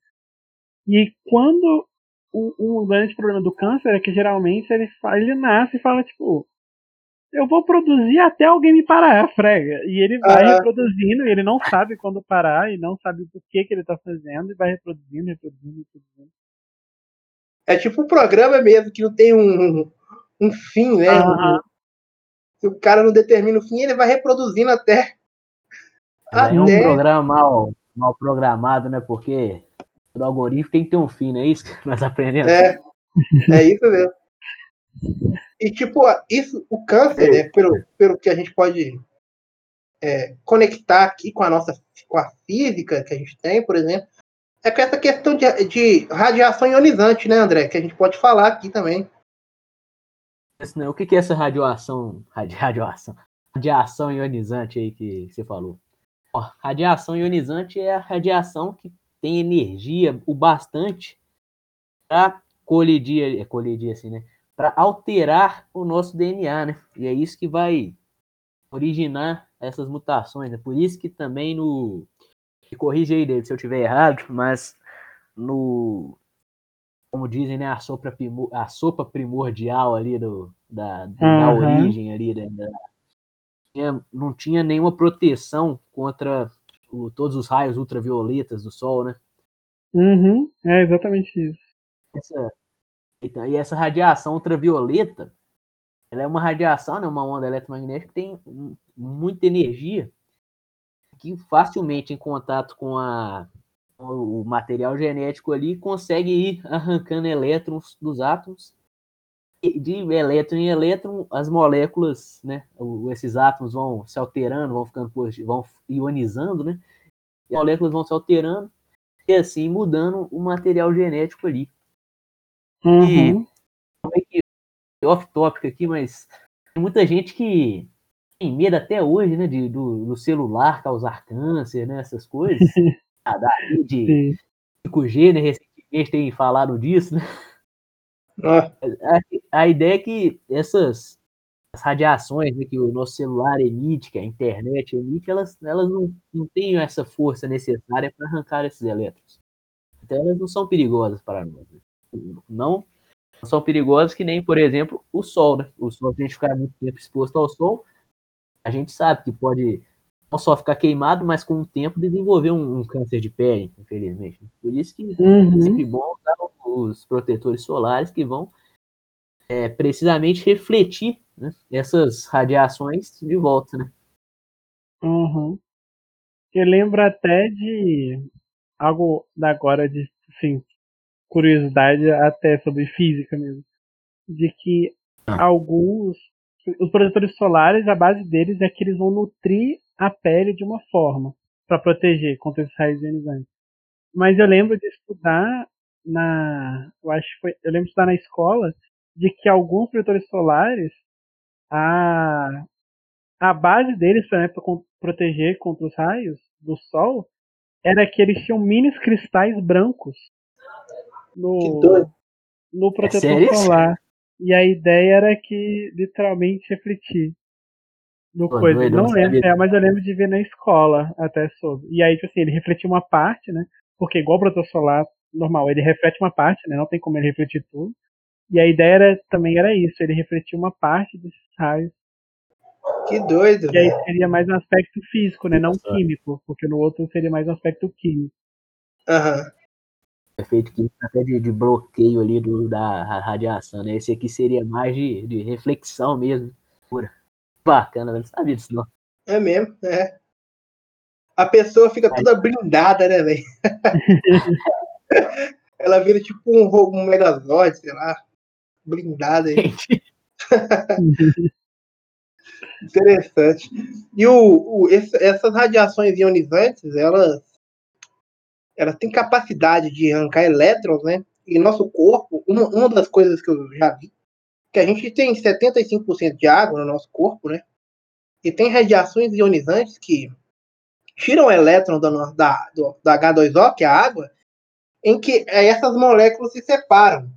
E quando o, o grande problema do câncer é que geralmente ele, ele nasce e fala tipo, eu vou produzir até alguém me parar, frega. E ele vai uhum. reproduzindo, e ele não sabe quando parar, e não sabe o que que ele tá fazendo, e vai reproduzindo, reproduzindo, reproduzindo. É tipo um programa mesmo, que não tem um, um fim, né? Uhum. Se o cara não determina o fim, ele vai reproduzindo até. É até... um programa mal, mal programado, né? Porque o algoritmo tem que ter um fim, não é isso que nós aprendemos? É, é isso mesmo. E, tipo, isso, o câncer, né, pelo, pelo que a gente pode é, conectar aqui com a nossa com a física que a gente tem, por exemplo, é com essa questão de, de radiação ionizante, né, André? Que a gente pode falar aqui também. Né, o que é essa radiação, radiação, radiação ionizante aí que você falou? Ó, radiação ionizante é a radiação que tem energia o bastante para colidir, é colidir assim, né? Para alterar o nosso DNA, né? E é isso que vai originar essas mutações, né? Por isso que também no me corrija aí, David, se eu tiver errado, mas no como dizem, né, a sopa, a sopa primordial ali do, da, uhum. da origem ali, né, da, não tinha nenhuma proteção contra o, todos os raios ultravioletas do Sol, né? Uhum, é exatamente isso. Essa, então, e essa radiação ultravioleta, ela é uma radiação, né, uma onda eletromagnética que tem muita energia, que facilmente em contato com, a, o material genético ali consegue ir arrancando elétrons dos átomos. De elétron em elétron, as moléculas, né, esses átomos vão se alterando, vão ficando vão ionizando, né? E as moléculas vão se alterando e assim mudando o material genético ali. Uhum. E off-topic aqui, mas tem muita gente que tem medo até hoje, né, de, do, do celular causar câncer, né, essas coisas. a da de 5G, né, recentemente tem falado disso, né? Ah. A, a, ideia é que essas as radiações né, que o nosso celular emite, que a internet emite, elas, elas não, não têm essa força necessária para arrancar esses elétrons. Então elas não são perigosas para nós. Né? Não são perigosos que nem, por exemplo, o sol, né? O sol, se a gente ficar muito tempo exposto ao sol, a gente sabe que pode não só ficar queimado, mas com o tempo desenvolver um, um câncer de pele, infelizmente. Por isso que uhum. é sempre bom usar os protetores solares que vão é, precisamente refletir né, essas radiações de volta, né? Uhum. Eu lembro até de algo da agora de assim, curiosidade até sobre física mesmo, de que ah. alguns os protetores solares, a base deles é que eles vão nutrir a pele de uma forma para proteger contra esses raios ionizantes. Mas eu lembro de estudar na, eu acho que foi, eu lembro de estudar na escola de que alguns protetores solares a a base deles, por exemplo, proteger contra os raios do sol, era que eles tinham mini cristais brancos no, no protetor é solar. E a ideia era que literalmente refletir no Pô, coisa. doido, não não lembro, é, mas eu lembro de ver na escola até sobre. E aí, tipo assim, ele refletiu uma parte, né? Porque igual o protetor solar normal, ele reflete uma parte, né? Não tem como ele refletir tudo. E a ideia era, também era isso, ele refletiu uma parte desses raios. Que doido, E aí seria mais um aspecto físico, né? Não químico, porque no outro seria mais um aspecto químico. Aham. Efeito químico até de, de bloqueio ali do, da ra- radiação, né? Esse aqui seria mais de, de reflexão mesmo. Pura. Bacana, não sabia disso não. É mesmo, é. A pessoa fica toda blindada, né, velho? Ela vira tipo um, um Megazord, sei lá. Blindada aí. Interessante. E o, o- esse- essas radiações ionizantes, elas, elas têm capacidade de arrancar elétrons, né? E nosso corpo, uma, uma das coisas que eu já vi, que a gente tem 75% de água no nosso corpo, né? E tem radiações ionizantes que tiram o elétron da, da, do, da H2O, que é a água, em que eh, essas moléculas se separam.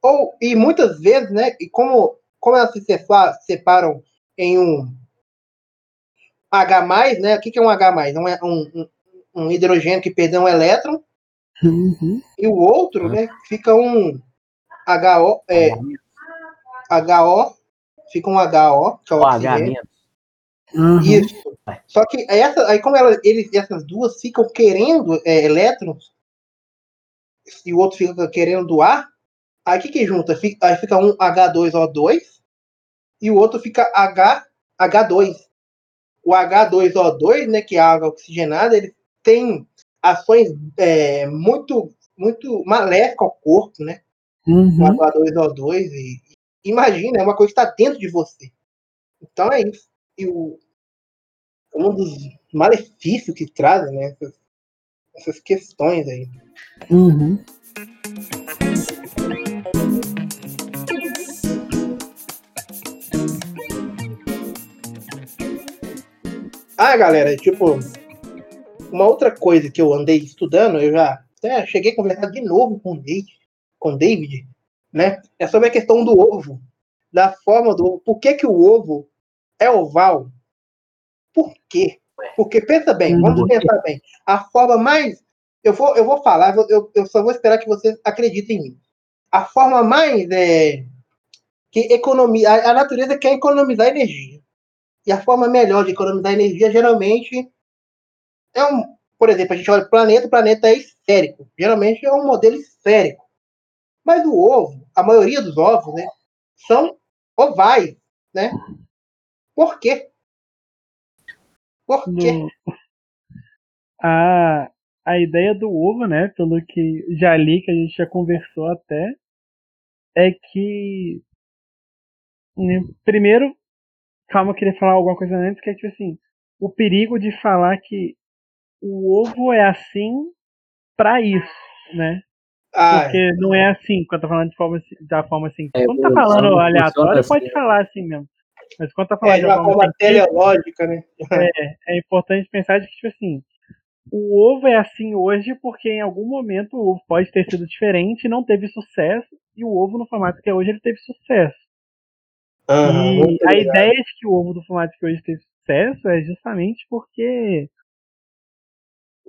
Ou, e muitas vezes, né? E como, como elas se sepa- separam em um H+, né? O que, é um H+? Um, um, um, hidrogênio que perdeu um elétron, Uhum. e o outro, Uhum. né? Fica um HO, é, HO, fica um HO, que é o O H oxigênio. Uhum. Isso. Só que essa, aí como ela, eles, essas duas ficam querendo é, elétrons, e o outro fica querendo doar, aí o que que junta? Fica, aí fica um H2O2 e o outro fica H, H2. O H2O2, né, que é a água oxigenada, ele tem ações é, muito muito maléficas ao corpo, né? O Uhum. H2O2 e imagina, é uma coisa que está dentro de você. Então é isso. E o, um dos malefícios que trazem, né? Essas, essas questões aí. Uhum. Ah, galera, tipo, uma outra coisa que eu andei estudando, eu já até cheguei a conversar de novo com o David, com David né? É sobre a questão do ovo, da forma do ovo. Por que, que o ovo é oval? Por quê? Porque pensa bem, Uhum. vamos pensar bem. A forma mais. Eu vou, eu vou falar, eu, eu só vou esperar que vocês acreditem em mim. A forma mais é, que economia. A, a natureza quer economizar energia. E a forma melhor de economizar energia geralmente é um. Por exemplo, a gente olha o planeta, o planeta é esférico. Geralmente é um modelo esférico. Mas o ovo, a maioria dos ovos, né, são ovais, né? Por quê? Por quê? No- A, a ideia do ovo, né, pelo que já li, que a gente já conversou até, é que. né, Primeiro, calma, eu queria falar alguma coisa antes, que é tipo assim, o perigo de falar que o ovo é assim pra isso, né? Ah, Porque não é assim, quando tá falando de forma, da forma assim. É, quando tá falando aleatório, pode assim. falar assim mesmo. Mas quando tá falando é de de uma forma forma científica, teleológica, né? é importante pensar de que, tipo assim, o ovo é assim hoje porque em algum momento o ovo pode ter sido diferente e não teve sucesso, e o ovo no formato que é hoje ele teve sucesso. Aham, e a ideia de que o ovo do formato que hoje teve sucesso é justamente porque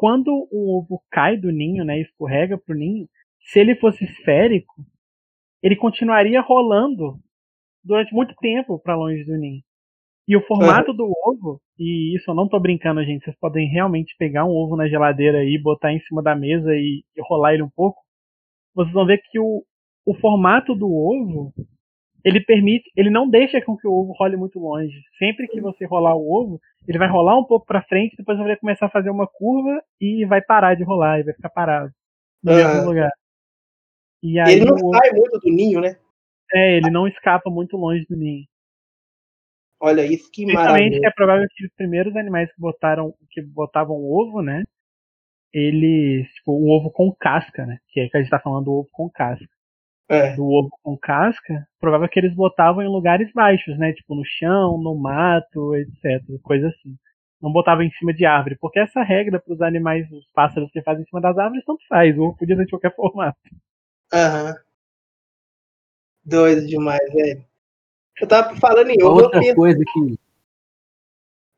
quando o ovo cai do ninho, né, escorrega pro ninho, se ele fosse esférico, ele continuaria rolando durante muito tempo para longe do ninho. E o formato do ovo, e isso eu não tô brincando, gente, vocês podem realmente pegar um ovo na geladeira aí, botar em cima da mesa e, e rolar ele um pouco, vocês vão ver que o, o formato do ovo, ele permite, ele não deixa com que o ovo role muito longe. Sempre que você rolar o ovo, ele vai rolar um pouco para frente, depois vai começar a fazer uma curva e vai parar de rolar e vai ficar parado no Aham. mesmo lugar. E aí Ele não ovo, sai muito do ninho, né? é, ele não escapa muito longe do ninho. Olha isso, que maravilha. é provável que os primeiros animais que botaram, que botavam ovo, né? Eles, tipo, o ovo com casca, né? Que é que a gente tá falando do ovo com casca. É. Do ovo com casca, provável que eles botavam em lugares baixos, né? Tipo no chão, no mato, etc. Coisa assim. Não botavam em cima de árvore, porque essa regra para os animais, os pássaros que fazem em cima das árvores, tanto faz. O ovo podia ser de qualquer formato. Aham. Doido demais, velho. Eu tava falando em ovo. Outra eu coisa que.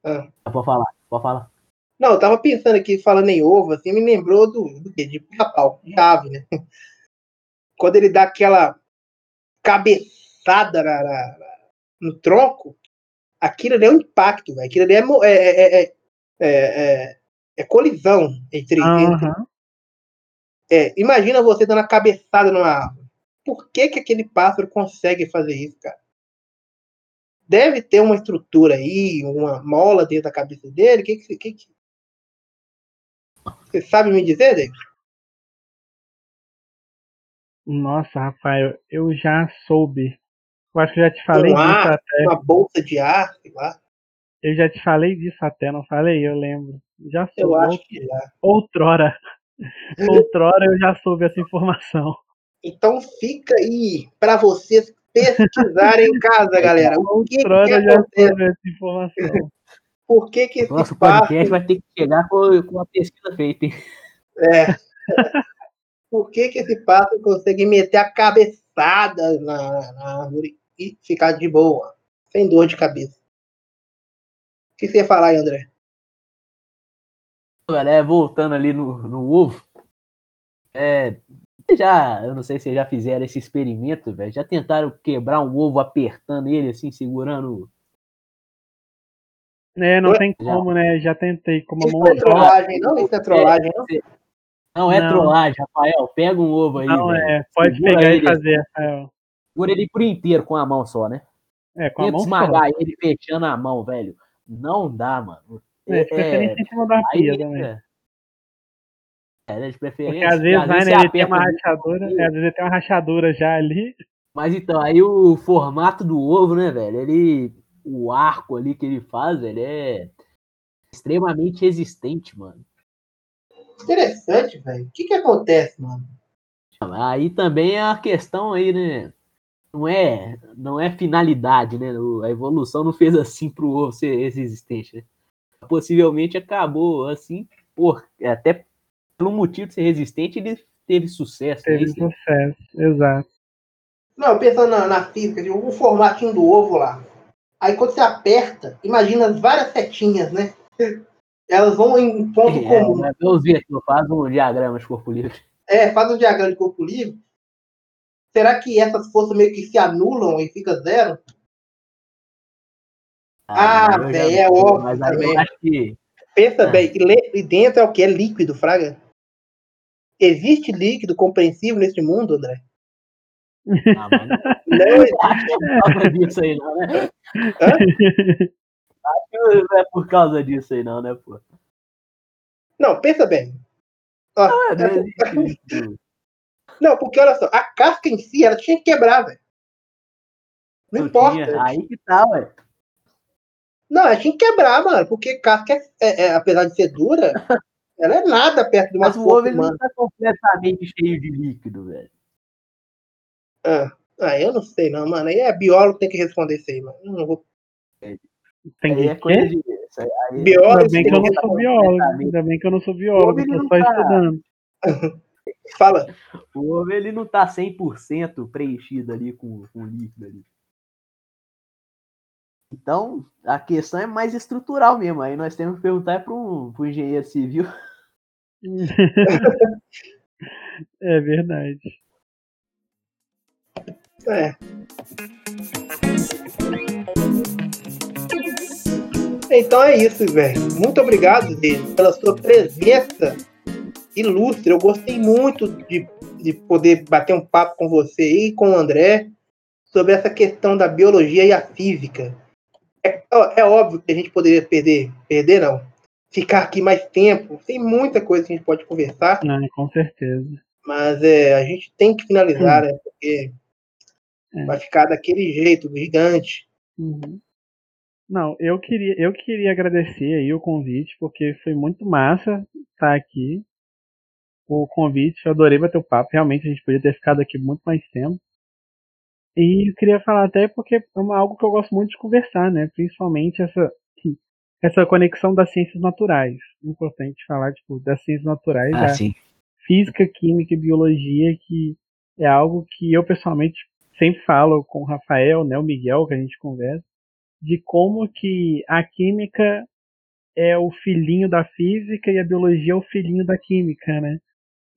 Ah. Pode falar, pode falar. Não, eu tava pensando aqui, falando em ovo, assim, me lembrou do, do quê? De pica-pau, de ave, né? Quando ele dá aquela cabeçada na, na- no tronco, aquilo ali é um impacto, velho. Aquilo ali é, é, é, é, é, é- é colisão entre, entre Aham. É, imagina você dando a cabeçada numa árvore. Por que, que aquele pássaro consegue fazer isso, cara? Deve ter uma estrutura aí, uma mola dentro da cabeça dele. Que que, que, que... Você sabe me dizer, David? Nossa, Rafael, eu já soube. Eu acho que eu já te falei Um disso até. uma bolsa de ar, sei lá. Eu já te falei disso até, não falei? Eu lembro. Já soube. Eu acho que já. Outrora. Outrora eu já soube essa informação. Então fica aí para vocês pesquisarem em casa, galera. O que, que Outrora eu já soube essa informação. Por que, que esse Nosso podcast vai ter que chegar com, com a pesquisa feita, hein? É. Por que, que esse pássaro consegue meter a cabeçada na, na árvore e ficar de boa, sem dor de cabeça? O que você ia falar aí, André? Galera, voltando ali no, no ovo. É, vocês já, eu não sei se vocês já fizeram esse experimento, velho. Já tentaram quebrar um ovo apertando ele, assim, segurando. É, não Oi? tem como, né? Já tentei com uma Isso mão não é trollagem, não? Isso é trollagem, não? Não é Não. trollagem, Rafael. Pega um ovo aí. Não, velho. é. Pode Segura pegar e ele. fazer, Rafael. Segura ele por inteiro com a mão só, né? É, com a Tenta mão só. esmagar ele fechando a mão, velho. Não dá, mano. É, de preferência em cima da aí pia também. é, é, de preferência. Porque às vezes vai, você né? Ele tem uma rachadura, é, às vezes ele tem uma rachadura já ali. Mas então, aí o formato do ovo, né, velho? Ele. O arco ali que ele faz, velho, é extremamente resistente, mano. Interessante, velho. O que que acontece, mano? Aí também é a questão aí, né? Não é, não é finalidade, né? A evolução não fez assim pro ovo ser resistente, né? Possivelmente acabou assim, por, até pelo motivo de ser resistente, ele teve sucesso. né? Teve Isso- sucesso, exato. Não, pensando na, na física, tipo, o formatinho do ovo lá. Aí quando você aperta, imagina as várias setinhas, né? Elas vão em ponto É, comum. né? Meus vetores faz um diagrama de corpo livre. É, faz um diagrama de corpo livre. Será que essas forças meio que se anulam e fica zero? Ah, eu não é óbvio Mas também. eu acho que. Pensa Ah. bem, e dentro é o que? É líquido, Fraga? Existe líquido compreensível nesse mundo, André? Ah, mas não Não acho que é por causa disso aí, não, né? Não é por causa disso aí, não, né, pô? Não, pensa bem. Ó, Não, é não isso. não, porque olha só, a casca em si, ela tinha que quebrar, velho. Não Não importa. tinha. Aí que tá, ué. Não, ela tinha que quebrar, mano, porque casca, é, é- é, apesar de ser dura, ela é nada perto de uma Mas o ovo não tá completamente cheio de líquido, velho. Ah, ah, eu não sei não, mano. Aí é biólogo que tem que responder isso aí, mano. Eu não vou... Tem Aí é que coisa de. aí- Biólogo Ainda bem que eu não sou biólogo. Ainda bem que eu não sou biólogo, ele tô só tá- estudando. Fala. O ovo ele não tá 100% preenchido ali com, com líquido ali. Então, a questão é mais estrutural mesmo. Aí nós temos que perguntar para um engenheiro civil. É verdade. É. Então é isso, velho. Muito obrigado, Dele, pela sua presença ilustre. Eu gostei muito de, de poder bater um papo com você e com o André sobre essa questão da biologia e a física. É, é óbvio que a gente poderia perder, perder não, ficar aqui mais tempo. Tem muita coisa que a gente pode conversar, Ah, com certeza. mas é, a gente tem que finalizar, né? Porque É. vai ficar daquele jeito, gigante. Uhum. Não, eu queria, eu queria agradecer aí o convite, porque foi muito massa estar aqui. O convite, eu adorei bater o papo. Realmente a gente podia ter ficado aqui muito mais tempo. E eu queria falar até porque é uma, algo que eu gosto muito de conversar, né? Principalmente essa, essa conexão das ciências naturais. Importante falar, tipo, das ciências naturais, da sim. física, química e biologia, que é algo que eu pessoalmente sempre falo com o Rafael, né, o Miguel, que a gente conversa, de como que a química é o filhinho da física e a biologia é o filhinho da química, né?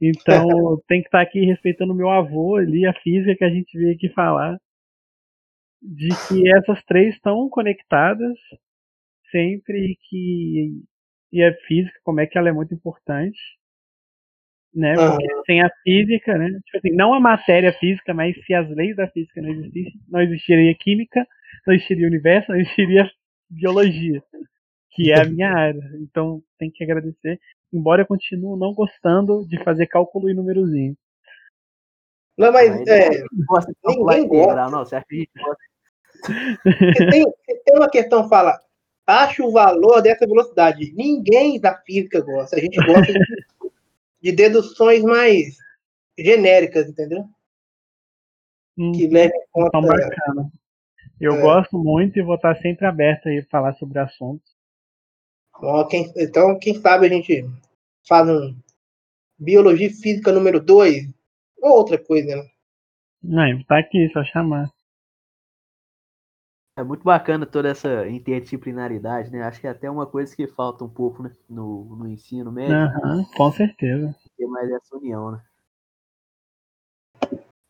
Então tem que estar aqui respeitando meu avô ali, a física que a gente veio aqui falar, de que essas três estão conectadas sempre que e a física, como é que ela é muito importante, né? Porque uhum. sem a física, né? Tipo assim, não a matéria física, mas se as leis da física não existissem, não existiria química, não existiria universo, não existiria biologia, que é a minha área. Então tem que agradecer, embora eu continue não gostando de fazer cálculo e númerozinho. Não, mas é, ninguém gosta. Não, você acha que tem, tem uma questão fala, acha o valor dessa velocidade. Ninguém da física gosta. A gente gosta de, de deduções mais genéricas, entendeu? Hum, que leve em conta. Bacana. Eu é. gosto muito e vou estar sempre aberto aí falar sobre assuntos. Bom, quem, então, quem sabe a gente faz um Biologia Física número 2 ou outra coisa, né? Não, tá aqui, só chamar. É muito bacana toda essa interdisciplinaridade, né? Acho que é até uma coisa que falta um pouco né? no, no ensino médio. Uhum, com certeza. Ter mais essa união, né?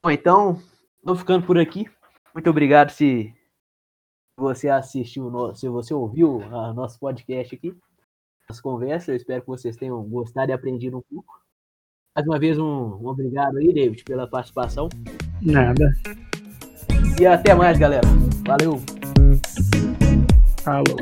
Bom, então, tô ficando por aqui. Muito obrigado se você assistiu, se você ouviu o nosso podcast aqui, as conversas Eu espero que vocês tenham gostado e aprendido um pouco. Mais uma vez, um, um obrigado aí, David, pela participação. Nada. E até mais, galera. Valeu. Falou.